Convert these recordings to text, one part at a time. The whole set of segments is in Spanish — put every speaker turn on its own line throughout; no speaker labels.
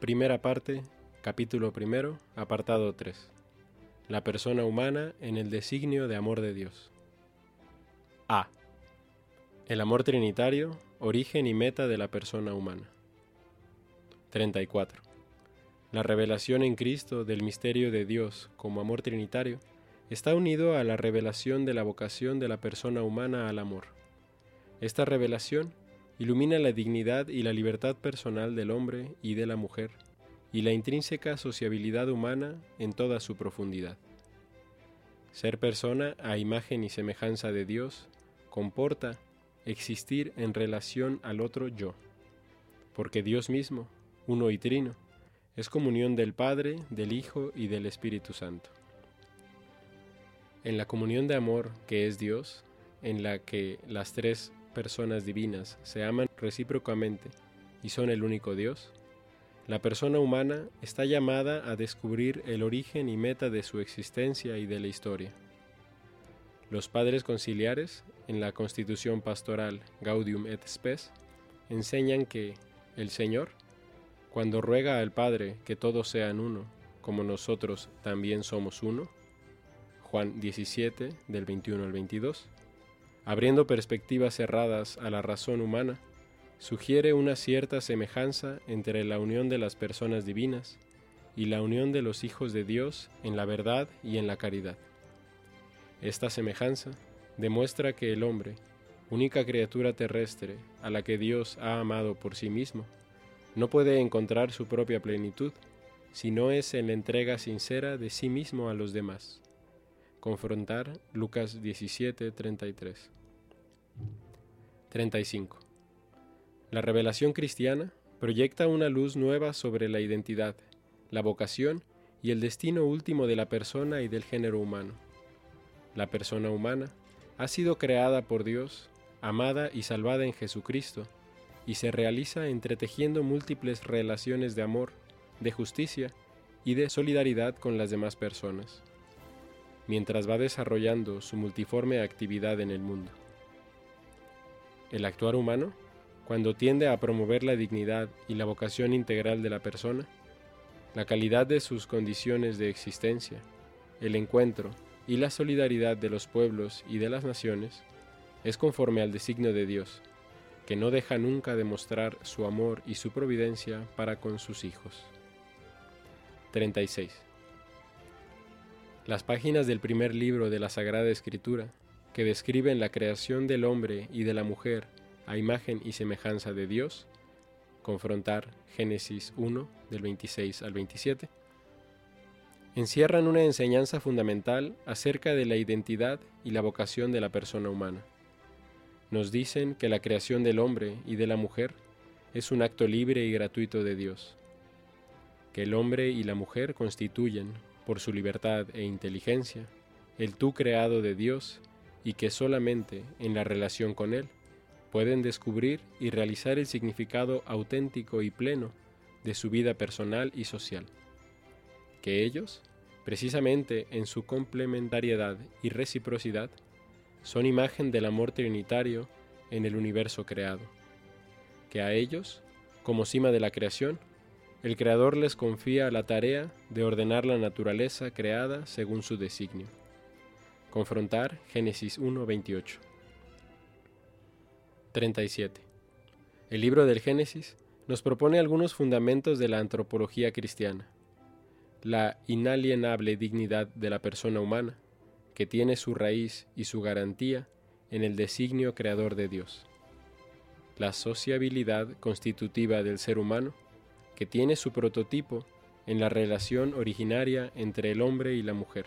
Primera parte, capítulo primero, apartado 3. La persona humana en el designio de amor de Dios. A. El amor trinitario, origen y meta de la persona humana. 34. La revelación en Cristo del misterio de Dios como amor trinitario está unido a la revelación de la vocación de la persona humana al amor. Esta revelación ilumina la dignidad y la libertad personal del hombre y de la mujer, y la intrínseca sociabilidad humana en toda su profundidad. Ser persona a imagen y semejanza de Dios comporta existir en relación al otro yo, porque Dios mismo, uno y trino, es comunión del Padre, del Hijo y del Espíritu Santo. En la comunión de amor que es Dios, en la que las tres personas divinas se aman recíprocamente y son el único Dios, la persona humana está llamada a descubrir el origen y meta de su existencia y de la historia. Los padres conciliares, en la constitución pastoral Gaudium et Spes, enseñan que el Señor, cuando ruega al Padre que todos sean uno, como nosotros también somos uno, Juan 17, del 21 al 22, abriendo perspectivas cerradas a la razón humana, sugiere una cierta semejanza entre la unión de las personas divinas y la unión de los hijos de Dios en la verdad y en la caridad. Esta semejanza demuestra que el hombre, única criatura terrestre a la que Dios ha amado por sí mismo, no puede encontrar su propia plenitud si no es en la entrega sincera de sí mismo a los demás. Confrontar Lucas 17, 33. 35. La revelación cristiana proyecta una luz nueva sobre la identidad, la vocación y el destino último de la persona y del género humano. La persona humana ha sido creada por Dios, amada y salvada en Jesucristo, y se realiza entretejiendo múltiples relaciones de amor, de justicia y de solidaridad con las demás personas mientras va desarrollando su multiforme actividad en el mundo. El actuar humano, cuando tiende a promover la dignidad y la vocación integral de la persona, la calidad de sus condiciones de existencia, el encuentro y la solidaridad de los pueblos y de las naciones, es conforme al designio de Dios, que no deja nunca de mostrar su amor y su providencia para con sus hijos. 36. Las páginas del primer libro de la Sagrada Escritura, que describen la creación del hombre y de la mujer a imagen y semejanza de Dios, confrontar Génesis 1 del 26 al 27, encierran una enseñanza fundamental acerca de la identidad y la vocación de la persona humana. Nos dicen que la creación del hombre y de la mujer es un acto libre y gratuito de Dios, que el hombre y la mujer constituyen, por su libertad e inteligencia, el tú creado de Dios y que solamente en la relación con Él pueden descubrir y realizar el significado auténtico y pleno de su vida personal y social. Que ellos, precisamente en su complementariedad y reciprocidad, son imagen del amor trinitario en el universo creado. Que a ellos, como cima de la creación, el Creador les confía la tarea de ordenar la naturaleza creada según su designio. Confrontar Génesis 1:28. 37. El libro del Génesis nos propone algunos fundamentos de la antropología cristiana. La inalienable dignidad de la persona humana, que tiene su raíz y su garantía en el designio creador de Dios. La sociabilidad constitutiva del ser humano, que tiene su prototipo en la relación originaria entre el hombre y la mujer,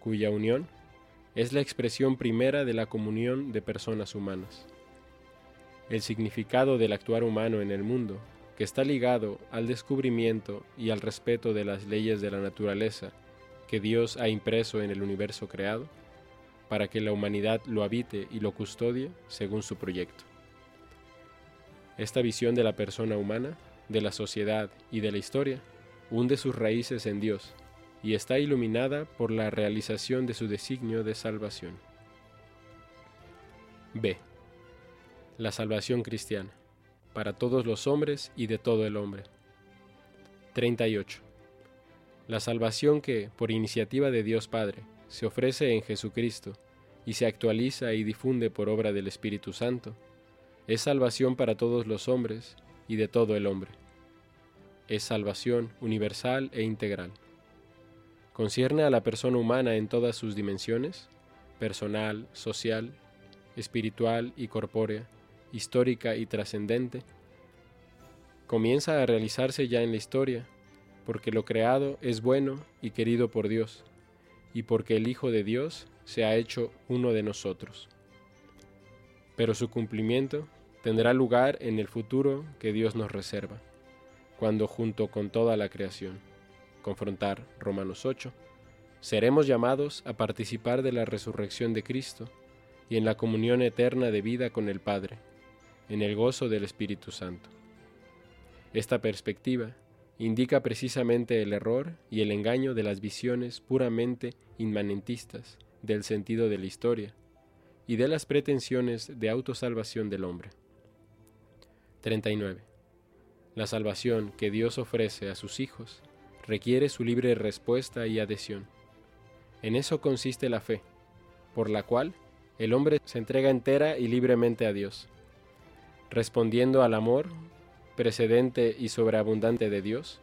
cuya unión es la expresión primera de la comunión de personas humanas. El significado del actuar humano en el mundo, que está ligado al descubrimiento y al respeto de las leyes de la naturaleza que Dios ha impreso en el universo creado, para que la humanidad lo habite y lo custodie según su proyecto. Esta visión de la persona humana de la sociedad y de la historia, hunde sus raíces en Dios y está iluminada por la realización de su designio de salvación. B. La salvación cristiana, para todos los hombres y de todo el hombre. 38. La salvación que, por iniciativa de Dios Padre, se ofrece en Jesucristo y se actualiza y difunde por obra del Espíritu Santo, es salvación para todos los hombres y de todo el hombre. Es salvación universal e integral. Concierne a la persona humana en todas sus dimensiones, personal, social, espiritual y corpórea, histórica y trascendente. Comienza a realizarse ya en la historia, porque lo creado es bueno y querido por Dios, y porque el Hijo de Dios se ha hecho uno de nosotros. Pero su cumplimiento tendrá lugar en el futuro que Dios nos reserva, cuando junto con toda la creación, confrontar Romanos 8, seremos llamados a participar de la resurrección de Cristo y en la comunión eterna de vida con el Padre, en el gozo del Espíritu Santo. Esta perspectiva indica precisamente el error y el engaño de las visiones puramente inmanentistas del sentido de la historia y de las pretensiones de autosalvación del hombre. 39. La salvación que Dios ofrece a sus hijos requiere su libre respuesta y adhesión. En eso consiste la fe, por la cual el hombre se entrega entera y libremente a Dios, respondiendo al amor precedente y sobreabundante de Dios,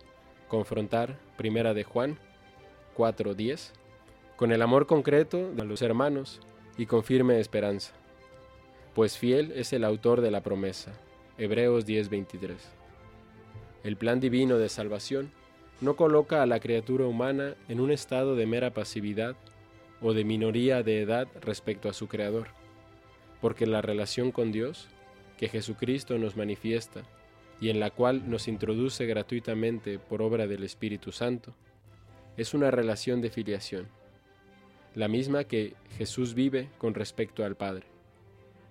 confrontar Primera de Juan 4:10 con el amor concreto de los hermanos y con firme esperanza, pues fiel es el autor de la promesa. Hebreos 10:23. El plan divino de salvación no coloca a la criatura humana en un estado de mera pasividad o de minoría de edad respecto a su Creador, porque la relación con Dios, que Jesucristo nos manifiesta y en la cual nos introduce gratuitamente por obra del Espíritu Santo, es una relación de filiación, la misma que Jesús vive con respecto al Padre.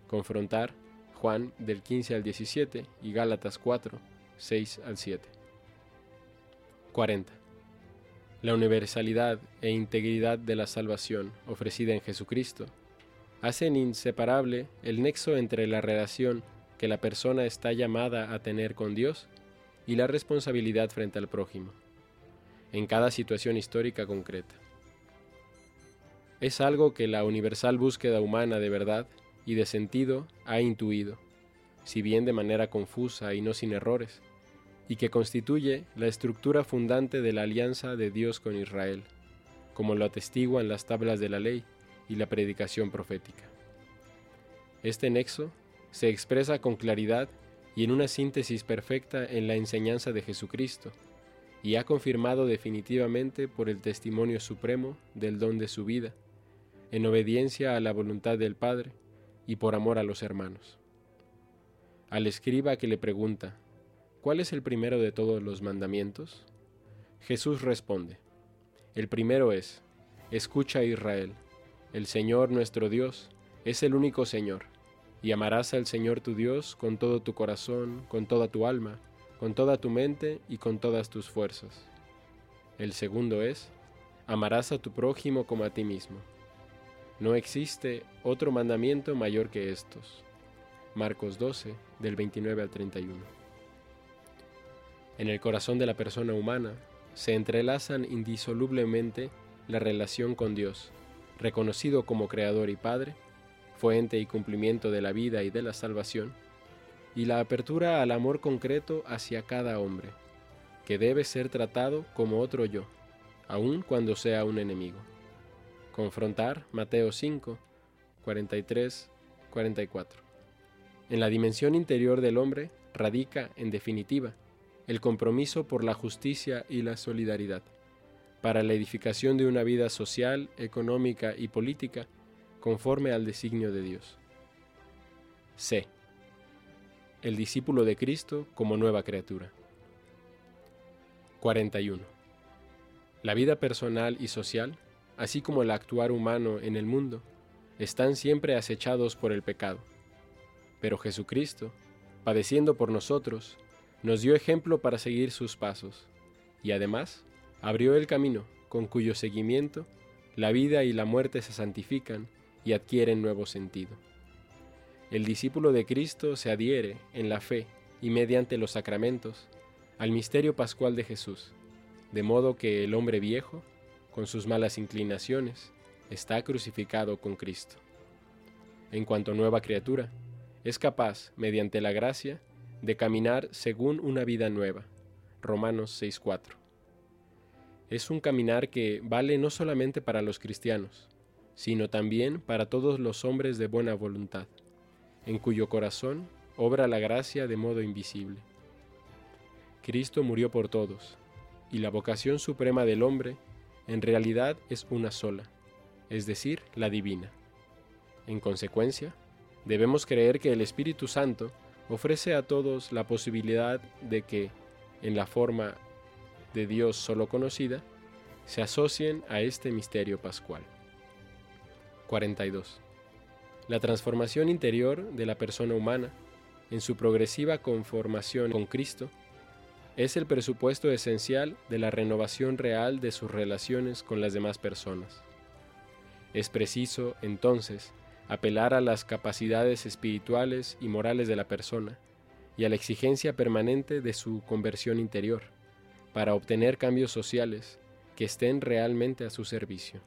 Confrontar Juan del 15 al 17 y Gálatas 4, 6 al 7. 40 la universalidad e integridad de la salvación ofrecida en Jesucristo hacen inseparable el nexo entre la relación que la persona está llamada a tener con Dios y la responsabilidad frente al prójimo, en cada situación histórica concreta. Es algo que la universal búsqueda humana de verdad y de sentido ha intuido, si bien de manera confusa y no sin errores, y que constituye la estructura fundante de la alianza de Dios con Israel, como lo atestiguan las tablas de la ley y la predicación profética. Este nexo se expresa con claridad y en una síntesis perfecta en la enseñanza de Jesucristo, y ha confirmado definitivamente por el testimonio supremo del don de su vida, en obediencia a la voluntad del Padre y por amor a los hermanos. Al escriba que le pregunta, ¿Cuál es el primero de todos los mandamientos? Jesús responde, el primero es, escucha Israel, el Señor nuestro Dios es el único Señor, y amarás al Señor tu Dios con todo tu corazón, con toda tu alma, con toda tu mente y con todas tus fuerzas. El segundo es, amarás a tu prójimo como a ti mismo. No existe otro mandamiento mayor que estos. Marcos 12, del 29 al 31. En el corazón de la persona humana se entrelazan indisolublemente la relación con Dios, reconocido como Creador y Padre, fuente y cumplimiento de la vida y de la salvación, y la apertura al amor concreto hacia cada hombre, que debe ser tratado como otro yo, aun cuando sea un enemigo. Confrontar Mateo 5, 43, 44. En la dimensión interior del hombre radica, en definitiva, el compromiso por la justicia y la solidaridad, para la edificación de una vida social, económica y política conforme al designio de Dios. C. El discípulo de Cristo como nueva criatura. 41. La vida personal y social, así como el actuar humano en el mundo, están siempre acechados por el pecado. Pero Jesucristo, padeciendo por nosotros, nos dio ejemplo para seguir sus pasos, y además abrió el camino con cuyo seguimiento la vida y la muerte se santifican y adquieren nuevo sentido. El discípulo de Cristo se adhiere en la fe y mediante los sacramentos al misterio pascual de Jesús, de modo que el hombre viejo, con sus malas inclinaciones, está crucificado con Cristo. En cuanto nueva criatura, es capaz, mediante la gracia, de caminar según una vida nueva. Romanos 6:4. Es un caminar que vale no solamente para los cristianos, sino también para todos los hombres de buena voluntad, en cuyo corazón obra la gracia de modo invisible. Cristo murió por todos, y la vocación suprema del hombre en realidad es una sola, es decir, la divina. En consecuencia, debemos creer que el Espíritu Santo ofrece a todos la posibilidad de que, en la forma de Dios solo conocida, se asocien a este misterio pascual. 42. La transformación interior de la persona humana, en su progresiva conformación con Cristo, es el presupuesto esencial de la renovación real de sus relaciones con las demás personas. Es preciso, entonces, apelar a las capacidades espirituales y morales de la persona y a la exigencia permanente de su conversión interior, para obtener cambios sociales que estén realmente a su servicio.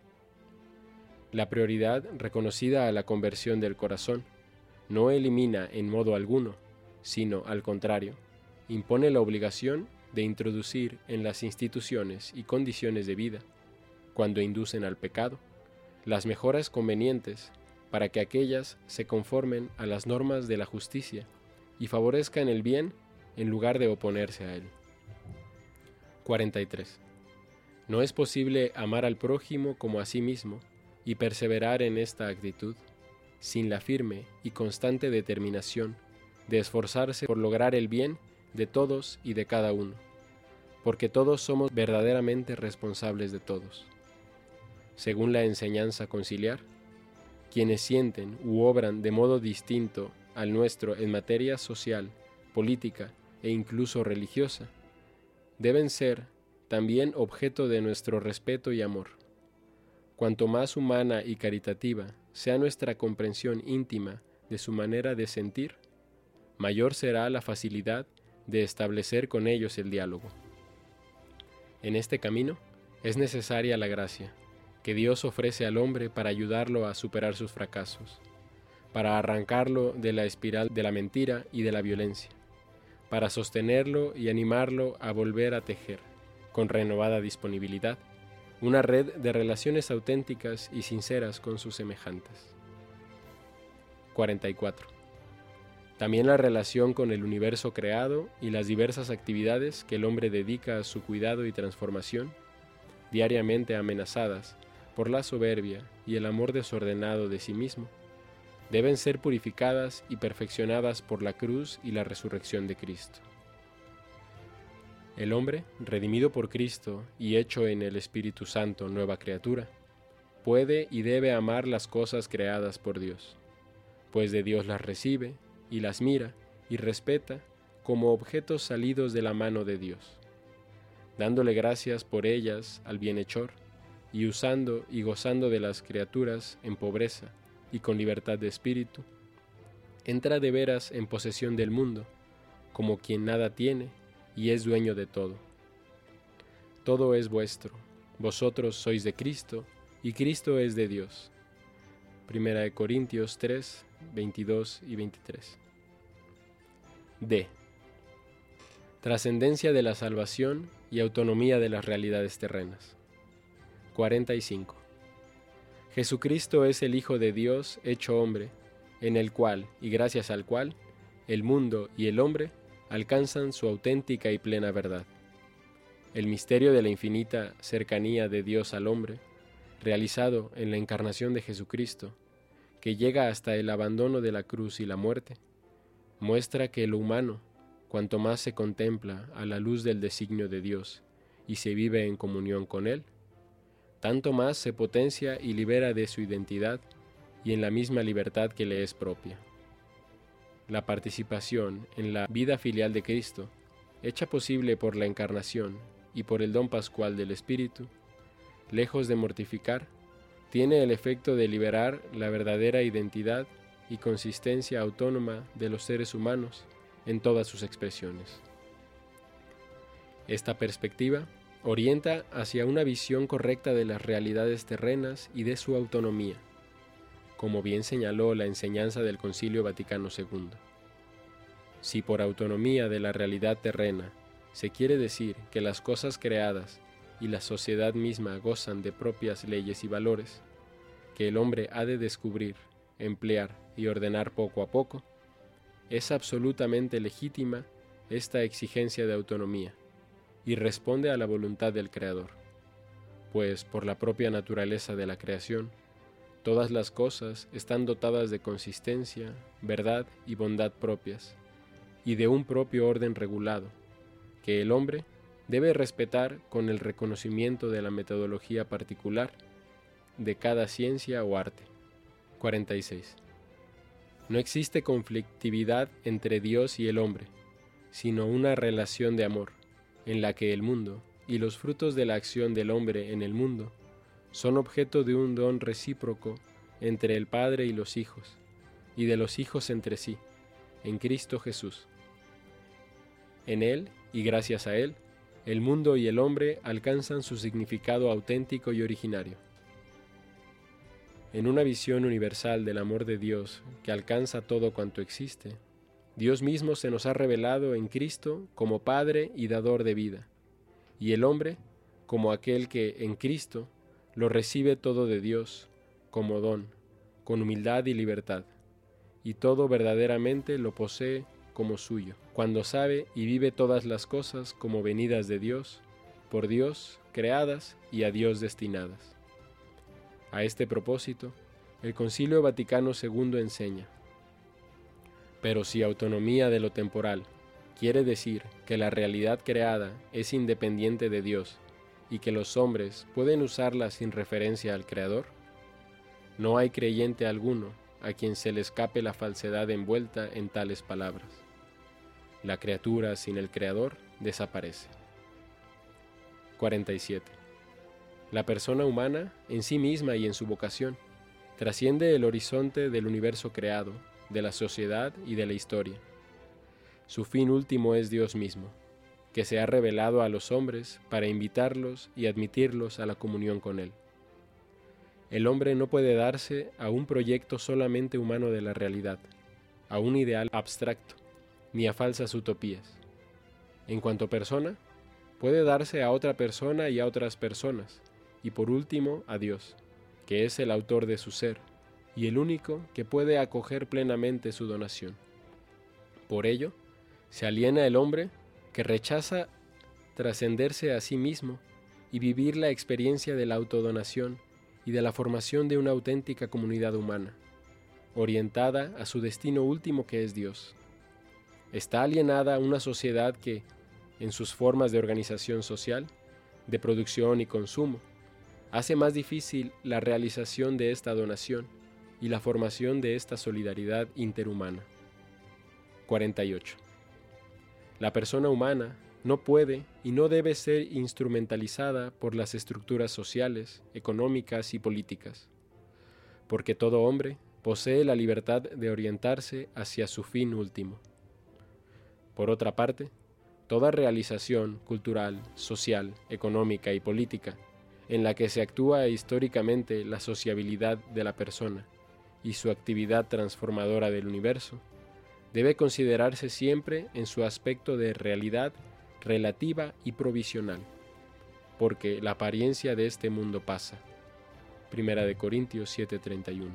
La prioridad reconocida a la conversión del corazón no elimina en modo alguno, sino al contrario, impone la obligación de introducir en las instituciones y condiciones de vida, cuando inducen al pecado, las mejoras convenientes para que aquellas se conformen a las normas de la justicia y favorezcan el bien en lugar de oponerse a él. 43. No es posible amar al prójimo como a sí mismo y perseverar en esta actitud sin la firme y constante determinación de esforzarse por lograr el bien de todos y de cada uno, porque todos somos verdaderamente responsables de todos. Según la enseñanza conciliar, quienes sienten u obran de modo distinto al nuestro en materia social, política e incluso religiosa, deben ser también objeto de nuestro respeto y amor. Cuanto más humana y caritativa sea nuestra comprensión íntima de su manera de sentir, mayor será la facilidad de establecer con ellos el diálogo. En este camino es necesaria la gracia que Dios ofrece al hombre para ayudarlo a superar sus fracasos, para arrancarlo de la espiral de la mentira y de la violencia, para sostenerlo y animarlo a volver a tejer, con renovada disponibilidad, una red de relaciones auténticas y sinceras con sus semejantes. 44. También la relación con el universo creado y las diversas actividades que el hombre dedica a su cuidado y transformación, diariamente amenazadas por la soberbia y el amor desordenado de sí mismo, deben ser purificadas y perfeccionadas por la cruz y la resurrección de Cristo. El hombre, redimido por Cristo y hecho en el Espíritu Santo nueva criatura, puede y debe amar las cosas creadas por Dios, pues de Dios las recibe y las mira y respeta como objetos salidos de la mano de Dios, dándole gracias por ellas al bienhechor y usando y gozando de las criaturas en pobreza y con libertad de espíritu, entra de veras en posesión del mundo, como quien nada tiene y es dueño de todo. Todo es vuestro, vosotros sois de Cristo, y Cristo es de Dios. Primera de Corintios 3, 22 y 23. D. Trascendencia de la salvación y autonomía de las realidades terrenas. 45. Jesucristo es el Hijo de Dios hecho hombre, en el cual, y gracias al cual, el mundo y el hombre alcanzan su auténtica y plena verdad. El misterio de la infinita cercanía de Dios al hombre, realizado en la encarnación de Jesucristo, que llega hasta el abandono de la cruz y la muerte, muestra que lo humano, cuanto más se contempla a la luz del designio de Dios y se vive en comunión con Él, tanto más se potencia y libera de su identidad y en la misma libertad que le es propia. La participación en la vida filial de Cristo, hecha posible por la encarnación y por el don pascual del Espíritu, lejos de mortificar, tiene el efecto de liberar la verdadera identidad y consistencia autónoma de los seres humanos en todas sus expresiones. Esta perspectiva orienta hacia una visión correcta de las realidades terrenas y de su autonomía, como bien señaló la enseñanza del Concilio Vaticano II. Si por autonomía de la realidad terrena se quiere decir que las cosas creadas y la sociedad misma gozan de propias leyes y valores, que el hombre ha de descubrir, emplear y ordenar poco a poco, es absolutamente legítima esta exigencia de autonomía y responde a la voluntad del Creador, pues por la propia naturaleza de la creación, todas las cosas están dotadas de consistencia, verdad y bondad propias, y de un propio orden regulado, que el hombre debe respetar con el reconocimiento de la metodología particular de cada ciencia o arte. 46. No existe conflictividad entre Dios y el hombre, sino una relación de amor, en la que el mundo y los frutos de la acción del hombre en el mundo son objeto de un don recíproco entre el Padre y los hijos, y de los hijos entre sí, en Cristo Jesús. En Él, y gracias a Él, el mundo y el hombre alcanzan su significado auténtico y originario. En una visión universal del amor de Dios que alcanza todo cuanto existe, Dios mismo se nos ha revelado en Cristo como Padre y dador de vida, y el hombre como aquel que en Cristo lo recibe todo de Dios como don, con humildad y libertad, y todo verdaderamente lo posee como suyo, cuando sabe y vive todas las cosas como venidas de Dios, por Dios, creadas y a Dios destinadas. A este propósito, el Concilio Vaticano II enseña, pero si autonomía de lo temporal quiere decir que la realidad creada es independiente de Dios y que los hombres pueden usarla sin referencia al Creador, no hay creyente alguno a quien se le escape la falsedad envuelta en tales palabras. La criatura sin el Creador desaparece. 47. La persona humana, en sí misma y en su vocación, trasciende el horizonte del universo creado de la sociedad y de la historia. Su fin último es Dios mismo, que se ha revelado a los hombres para invitarlos y admitirlos a la comunión con Él. El hombre no puede darse a un proyecto solamente humano de la realidad, a un ideal abstracto, ni a falsas utopías. En cuanto persona, puede darse a otra persona y a otras personas, y por último a Dios, que es el autor de su ser, y el único que puede acoger plenamente su donación. Por ello, se aliena el hombre que rechaza trascenderse a sí mismo y vivir la experiencia de la autodonación y de la formación de una auténtica comunidad humana, orientada a su destino último que es Dios. Está alienada una sociedad que, en sus formas de organización social, de producción y consumo, hace más difícil la realización de esta donación y la formación de esta solidaridad interhumana. 48. La persona humana no puede y no debe ser instrumentalizada por las estructuras sociales, económicas y políticas, porque todo hombre posee la libertad de orientarse hacia su fin último. Por otra parte, toda realización cultural, social, económica y política en la que se actúa históricamente la sociabilidad de la persona y su actividad transformadora del universo, debe considerarse siempre en su aspecto de realidad relativa y provisional, porque la apariencia de este mundo pasa. Primera de Corintios 7:31.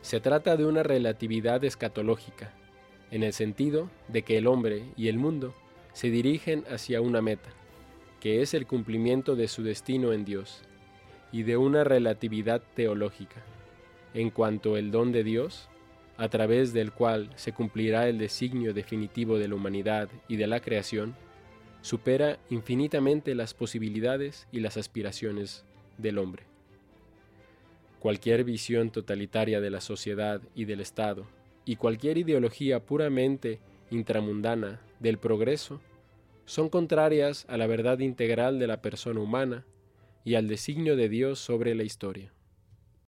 Se trata de una relatividad escatológica, en el sentido de que el hombre y el mundo se dirigen hacia una meta, que es el cumplimiento de su destino en Dios, y de una relatividad teológica, en cuanto el don de Dios, a través del cual se cumplirá el designio definitivo de la humanidad y de la creación, supera infinitamente las posibilidades y las aspiraciones del hombre. Cualquier visión totalitaria de la sociedad y del Estado, y cualquier ideología puramente intramundana del progreso, son contrarias a la verdad integral de la persona humana y al designio de Dios sobre la historia.